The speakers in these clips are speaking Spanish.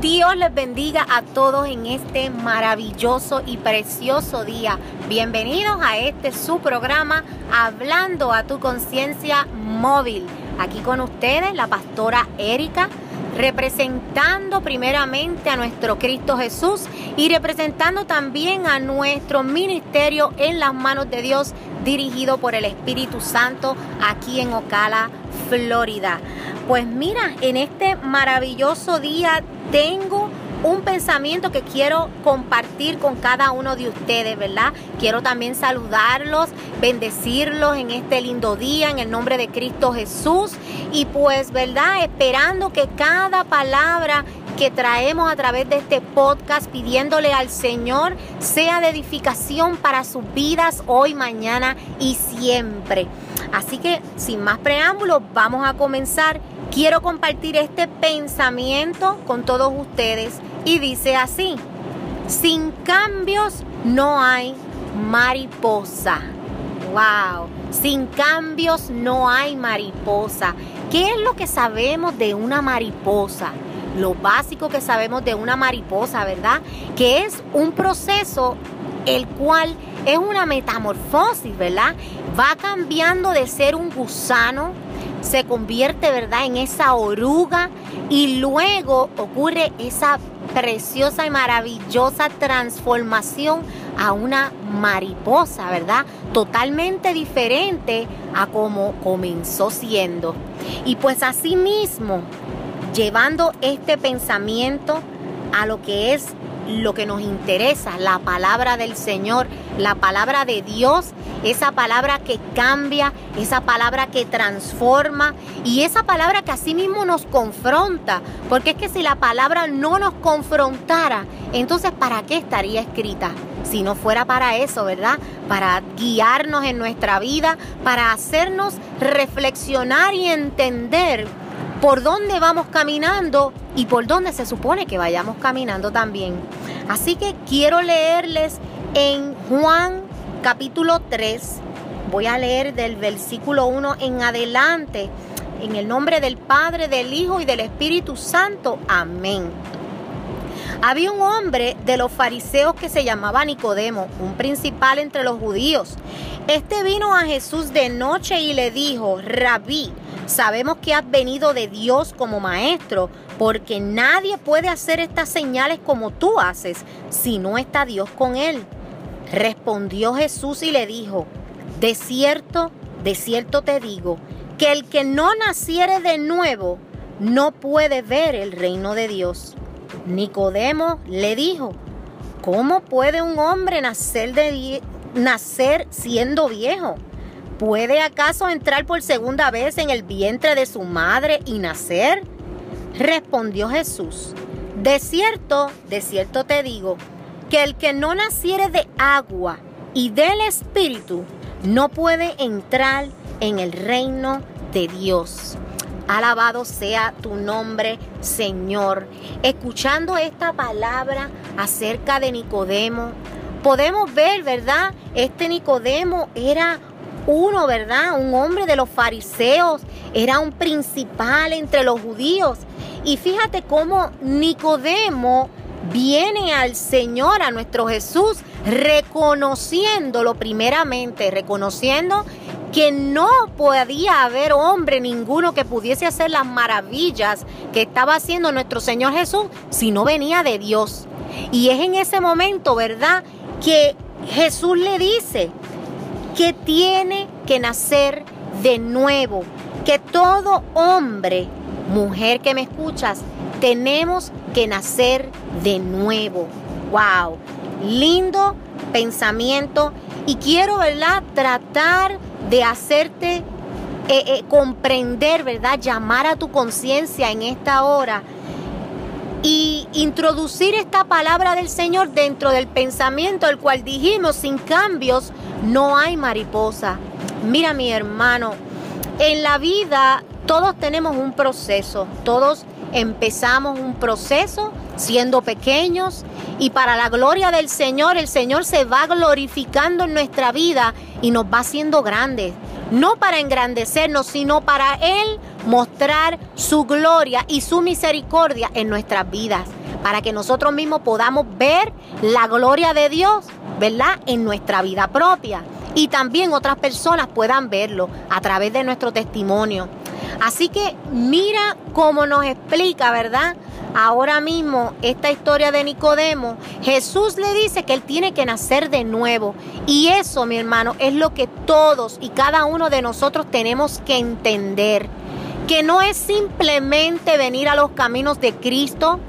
Dios les bendiga a todos en este maravilloso y precioso día. Bienvenidos a este su programa Hablando a tu conciencia móvil. Aquí con ustedes la pastora Erika representando primeramente a nuestro Cristo Jesús y representando también a nuestro ministerio en las manos de Dios dirigido por el Espíritu Santo aquí en Ocala, Florida. Pues mira, en este maravilloso día tengo un pensamiento que quiero compartir con cada uno de ustedes, ¿verdad? Quiero también saludarlos, bendecirlos en este lindo día en el nombre de Cristo Jesús y pues, ¿verdad? Esperando que cada palabra que traemos a través de este podcast pidiéndole al Señor sea de edificación para sus vidas hoy, mañana y siempre. Así que sin más preámbulos, vamos a comenzar. Quiero compartir este pensamiento con todos ustedes y dice así, sin cambios no hay mariposa. Wow, sin cambios no hay mariposa. ¿Qué es lo que sabemos de una mariposa? Lo básico que sabemos de una mariposa, ¿verdad? Que es un proceso el cual es una metamorfosis, ¿verdad? Va cambiando de ser un gusano, se convierte, ¿verdad?, en esa oruga y luego ocurre esa preciosa y maravillosa transformación a una mariposa, ¿verdad? Totalmente diferente a como comenzó siendo. Y pues así mismo, llevando este pensamiento a lo que es lo que nos interesa, la palabra del Señor, la palabra de Dios, esa palabra que cambia, esa palabra que transforma y esa palabra que así mismo nos confronta, porque es que si la palabra no nos confrontara, entonces ¿para qué estaría escrita? Si no fuera para eso, ¿verdad? Para guiarnos en nuestra vida, para hacernos reflexionar y entender por dónde vamos caminando y por dónde se supone que vayamos caminando también. Así que quiero leerles en Juan capítulo 3, voy a leer del versículo 1 en adelante, en el nombre del Padre, del Hijo y del Espíritu Santo. Amén. Había un hombre de los fariseos que se llamaba Nicodemo, un principal entre los judíos. Este vino a Jesús de noche y le dijo, Rabí, Sabemos que has venido de Dios como maestro, porque nadie puede hacer estas señales como tú haces si no está Dios con él. Respondió Jesús y le dijo, de cierto, de cierto te digo, que el que no naciere de nuevo no puede ver el reino de Dios. Nicodemo le dijo, ¿cómo puede un hombre nacer, de, nacer siendo viejo? ¿Puede acaso entrar por segunda vez en el vientre de su madre y nacer? Respondió Jesús, de cierto, de cierto te digo, que el que no naciere de agua y del Espíritu no puede entrar en el reino de Dios. Alabado sea tu nombre, Señor. Escuchando esta palabra acerca de Nicodemo, podemos ver, ¿verdad? Este Nicodemo era uno, ¿verdad? Un hombre de los fariseos, era un principal entre los judíos. Y fíjate cómo Nicodemo viene al Señor, a nuestro Jesús, reconociéndolo primeramente, reconociendo que no podía haber hombre ninguno que pudiese hacer las maravillas que estaba haciendo nuestro Señor Jesús si no venía de Dios. Y es en ese momento, ¿verdad? Que Jesús le dice, que tiene que nacer de nuevo, que todo hombre, mujer que me escuchas, tenemos que nacer de nuevo. ¡Wow! Lindo pensamiento y quiero, ¿verdad? Tratar de hacerte eh, eh, comprender, ¿verdad? Llamar a tu conciencia en esta hora y introducir esta palabra del Señor dentro del pensamiento, el cual dijimos, sin cambios no hay mariposa. Mira mi hermano, en la vida todos tenemos un proceso, todos empezamos un proceso siendo pequeños y para la gloria del Señor, el Señor se va glorificando en nuestra vida y nos va haciendo grandes. No para engrandecernos, sino para Él mostrar su gloria y su misericordia en nuestras vidas para que nosotros mismos podamos ver la gloria de Dios, ¿verdad? En nuestra vida propia. Y también otras personas puedan verlo a través de nuestro testimonio. Así que mira cómo nos explica, ¿verdad? Ahora mismo esta historia de Nicodemo, Jesús le dice que él tiene que nacer de nuevo. Y eso, mi hermano, es lo que todos y cada uno de nosotros tenemos que entender. Que no es simplemente venir a los caminos de Cristo,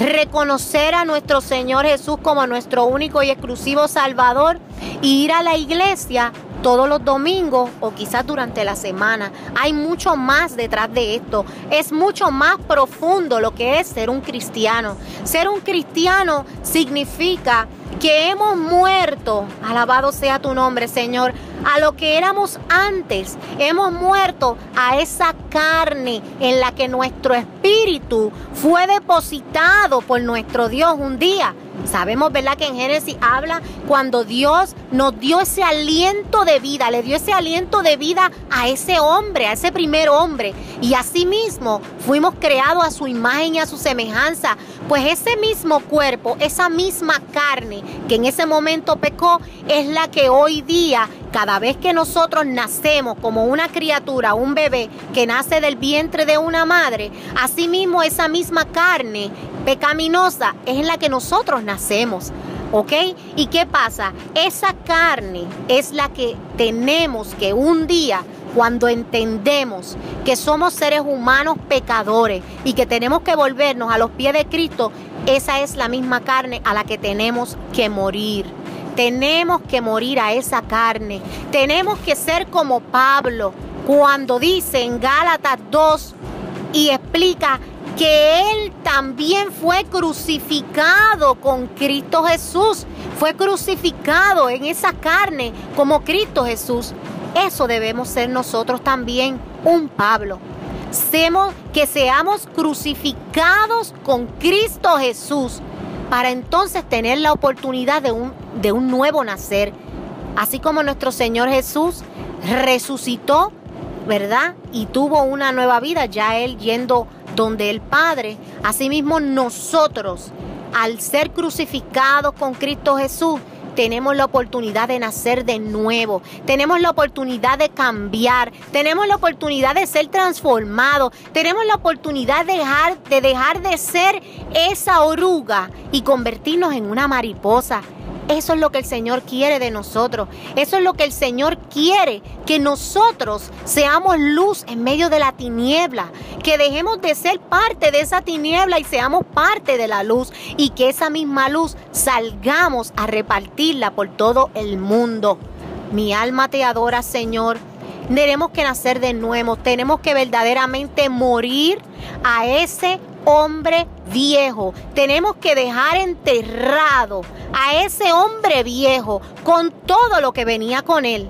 reconocer a nuestro Señor Jesús como nuestro único y exclusivo Salvador y ir a la iglesia todos los domingos o quizás durante la semana. Hay mucho más detrás de esto. Es mucho más profundo lo que es ser un cristiano. Ser un cristiano significa que hemos muerto, alabado sea tu nombre Señor, a lo que éramos antes. Hemos muerto a esa carne en la que nuestro espíritu fue depositado por nuestro Dios un día. Sabemos, ¿verdad? Que en Génesis habla cuando Dios nos dio ese aliento de vida, le dio ese aliento de vida a ese hombre, a ese primer hombre. Y asimismo fuimos creados a su imagen y a su semejanza. Pues ese mismo cuerpo, esa misma carne que en ese momento pecó, es la que hoy día cada vez que nosotros nacemos como una criatura, un bebé que nace del vientre de una madre, asimismo esa misma carne pecaminosa es en la que nosotros nacemos. ¿Ok? ¿Y qué pasa? Esa carne es la que tenemos que un día, cuando entendemos que somos seres humanos pecadores y que tenemos que volvernos a los pies de Cristo, esa es la misma carne a la que tenemos que morir. Tenemos que morir a esa carne. Tenemos que ser como Pablo cuando dice en Gálatas 2 y explica que Él también fue crucificado con Cristo Jesús. Fue crucificado en esa carne como Cristo Jesús. Eso debemos ser nosotros también, un Pablo. Semos, que seamos crucificados con Cristo Jesús para entonces tener la oportunidad de un, de un nuevo nacer. Así como nuestro Señor Jesús resucitó, ¿verdad? Y tuvo una nueva vida, ya Él yendo donde el Padre. Asimismo nosotros, al ser crucificados con Cristo Jesús, tenemos la oportunidad de nacer de nuevo, tenemos la oportunidad de cambiar, tenemos la oportunidad de ser transformados, tenemos la oportunidad de dejar, de dejar de ser esa oruga y convertirnos en una mariposa. Eso es lo que el Señor quiere de nosotros. Eso es lo que el Señor quiere, que nosotros seamos luz en medio de la tiniebla, que dejemos de ser parte de esa tiniebla y seamos parte de la luz y que esa misma luz salgamos a repartirla por todo el mundo. Mi alma te adora, Señor. Tenemos que nacer de nuevo, tenemos que verdaderamente morir a ese hombre viejo. Tenemos que dejar enterrado a ese hombre viejo con todo lo que venía con él.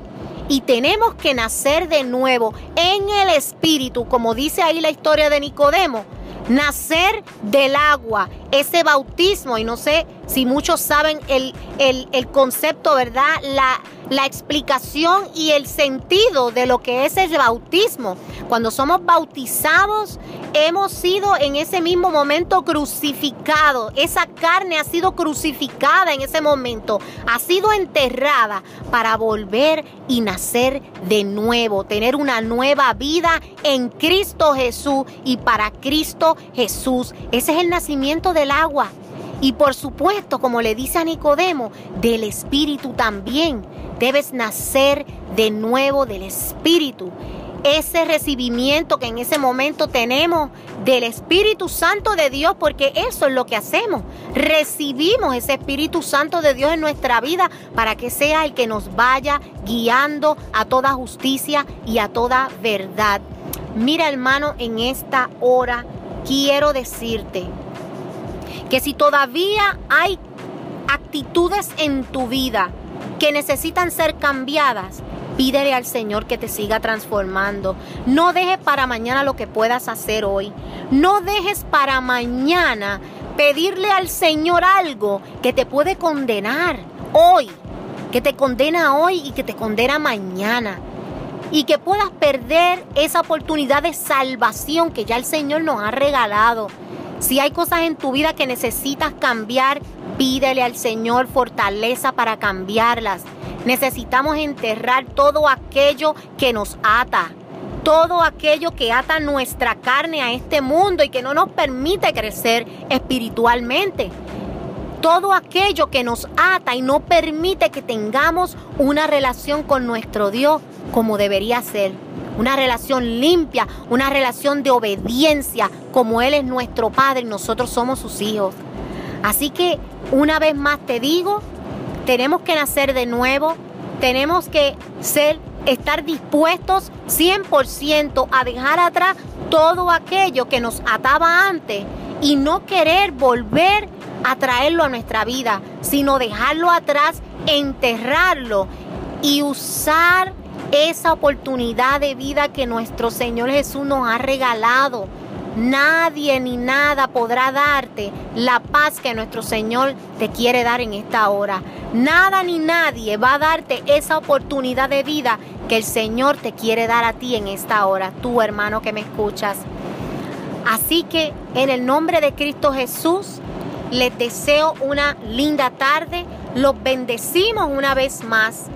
Y tenemos que nacer de nuevo en el Espíritu, como dice ahí la historia de Nicodemo. Nacer del agua, ese bautismo, y no sé si muchos saben el, el, concepto, ¿verdad? La, la explicación y el sentido de lo que es el bautismo. Cuando somos bautizados, hemos sido en ese mismo momento crucificados. Esa carne ha sido crucificada en ese momento, ha sido enterrada para volver y nacer de nuevo, tener una nueva vida en Cristo Jesús y para Cristo Jesús. Ese es el nacimiento del agua. Y por supuesto, como le dice a Nicodemo, del Espíritu también. Debes nacer de nuevo del Espíritu. Ese recibimiento que en ese momento tenemos del Espíritu Santo de Dios, porque eso es lo que hacemos. Recibimos ese Espíritu Santo de Dios en nuestra vida para que sea el que nos vaya guiando a toda justicia y a toda verdad. Mira hermano, en esta hora quiero decirte que si todavía hay actitudes en tu vida que necesitan ser cambiadas, pídele al Señor que te siga transformando. No dejes para mañana lo que puedas hacer hoy. No dejes para mañana pedirle al Señor algo que te puede condenar hoy, que te condena hoy y que te condena mañana. Y que puedas perder esa oportunidad de salvación que ya el Señor nos ha regalado Si hay cosas en tu vida que necesitas cambiar, pídele al Señor fortaleza para cambiarlas. Necesitamos enterrar todo aquello que nos ata, todo aquello que ata nuestra carne a este mundo y que no nos permite crecer espiritualmente. Todo aquello que nos ata y no permite que tengamos una relación con nuestro Dios como debería ser. Una relación limpia, una relación de obediencia, como Él es nuestro Padre y nosotros somos sus hijos. Así que una vez más te digo, tenemos que nacer de nuevo, tenemos que ser, estar dispuestos 100% a dejar atrás todo aquello que nos ataba antes y no querer volver a traerlo a nuestra vida, sino dejarlo atrás, enterrarlo y usar esa oportunidad de vida que nuestro Señor Jesús nos ha regalado. Nadie ni nada podrá darte la paz que nuestro Señor te quiere dar en esta hora. Nada ni nadie va a darte esa oportunidad de vida que el Señor te quiere dar a ti en esta hora, tú hermano que me escuchas. Así que en el nombre de Cristo Jesús, les deseo una linda tarde, los bendecimos una vez más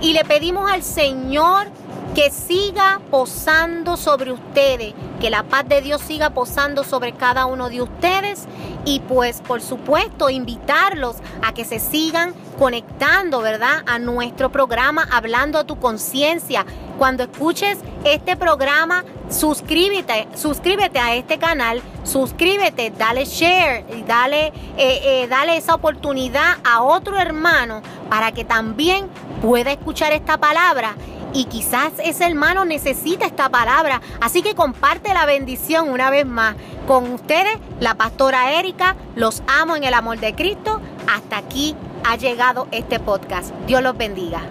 y le pedimos al Señor que siga posando sobre ustedes, que la paz de Dios siga posando sobre cada uno de ustedes y pues por supuesto invitarlos a que se sigan conectando, ¿verdad? A nuestro programa Hablando a tu conciencia. Cuando escuches este programa, suscríbete, suscríbete a este canal, suscríbete, dale share y dale, eh, eh, dale esa oportunidad a otro hermano para que también pueda escuchar esta palabra y quizás ese hermano necesita esta palabra. Así que comparte la bendición una vez más. Con ustedes, la pastora Erika, los amo en el amor de Cristo. Hasta aquí ha llegado este podcast. Dios los bendiga.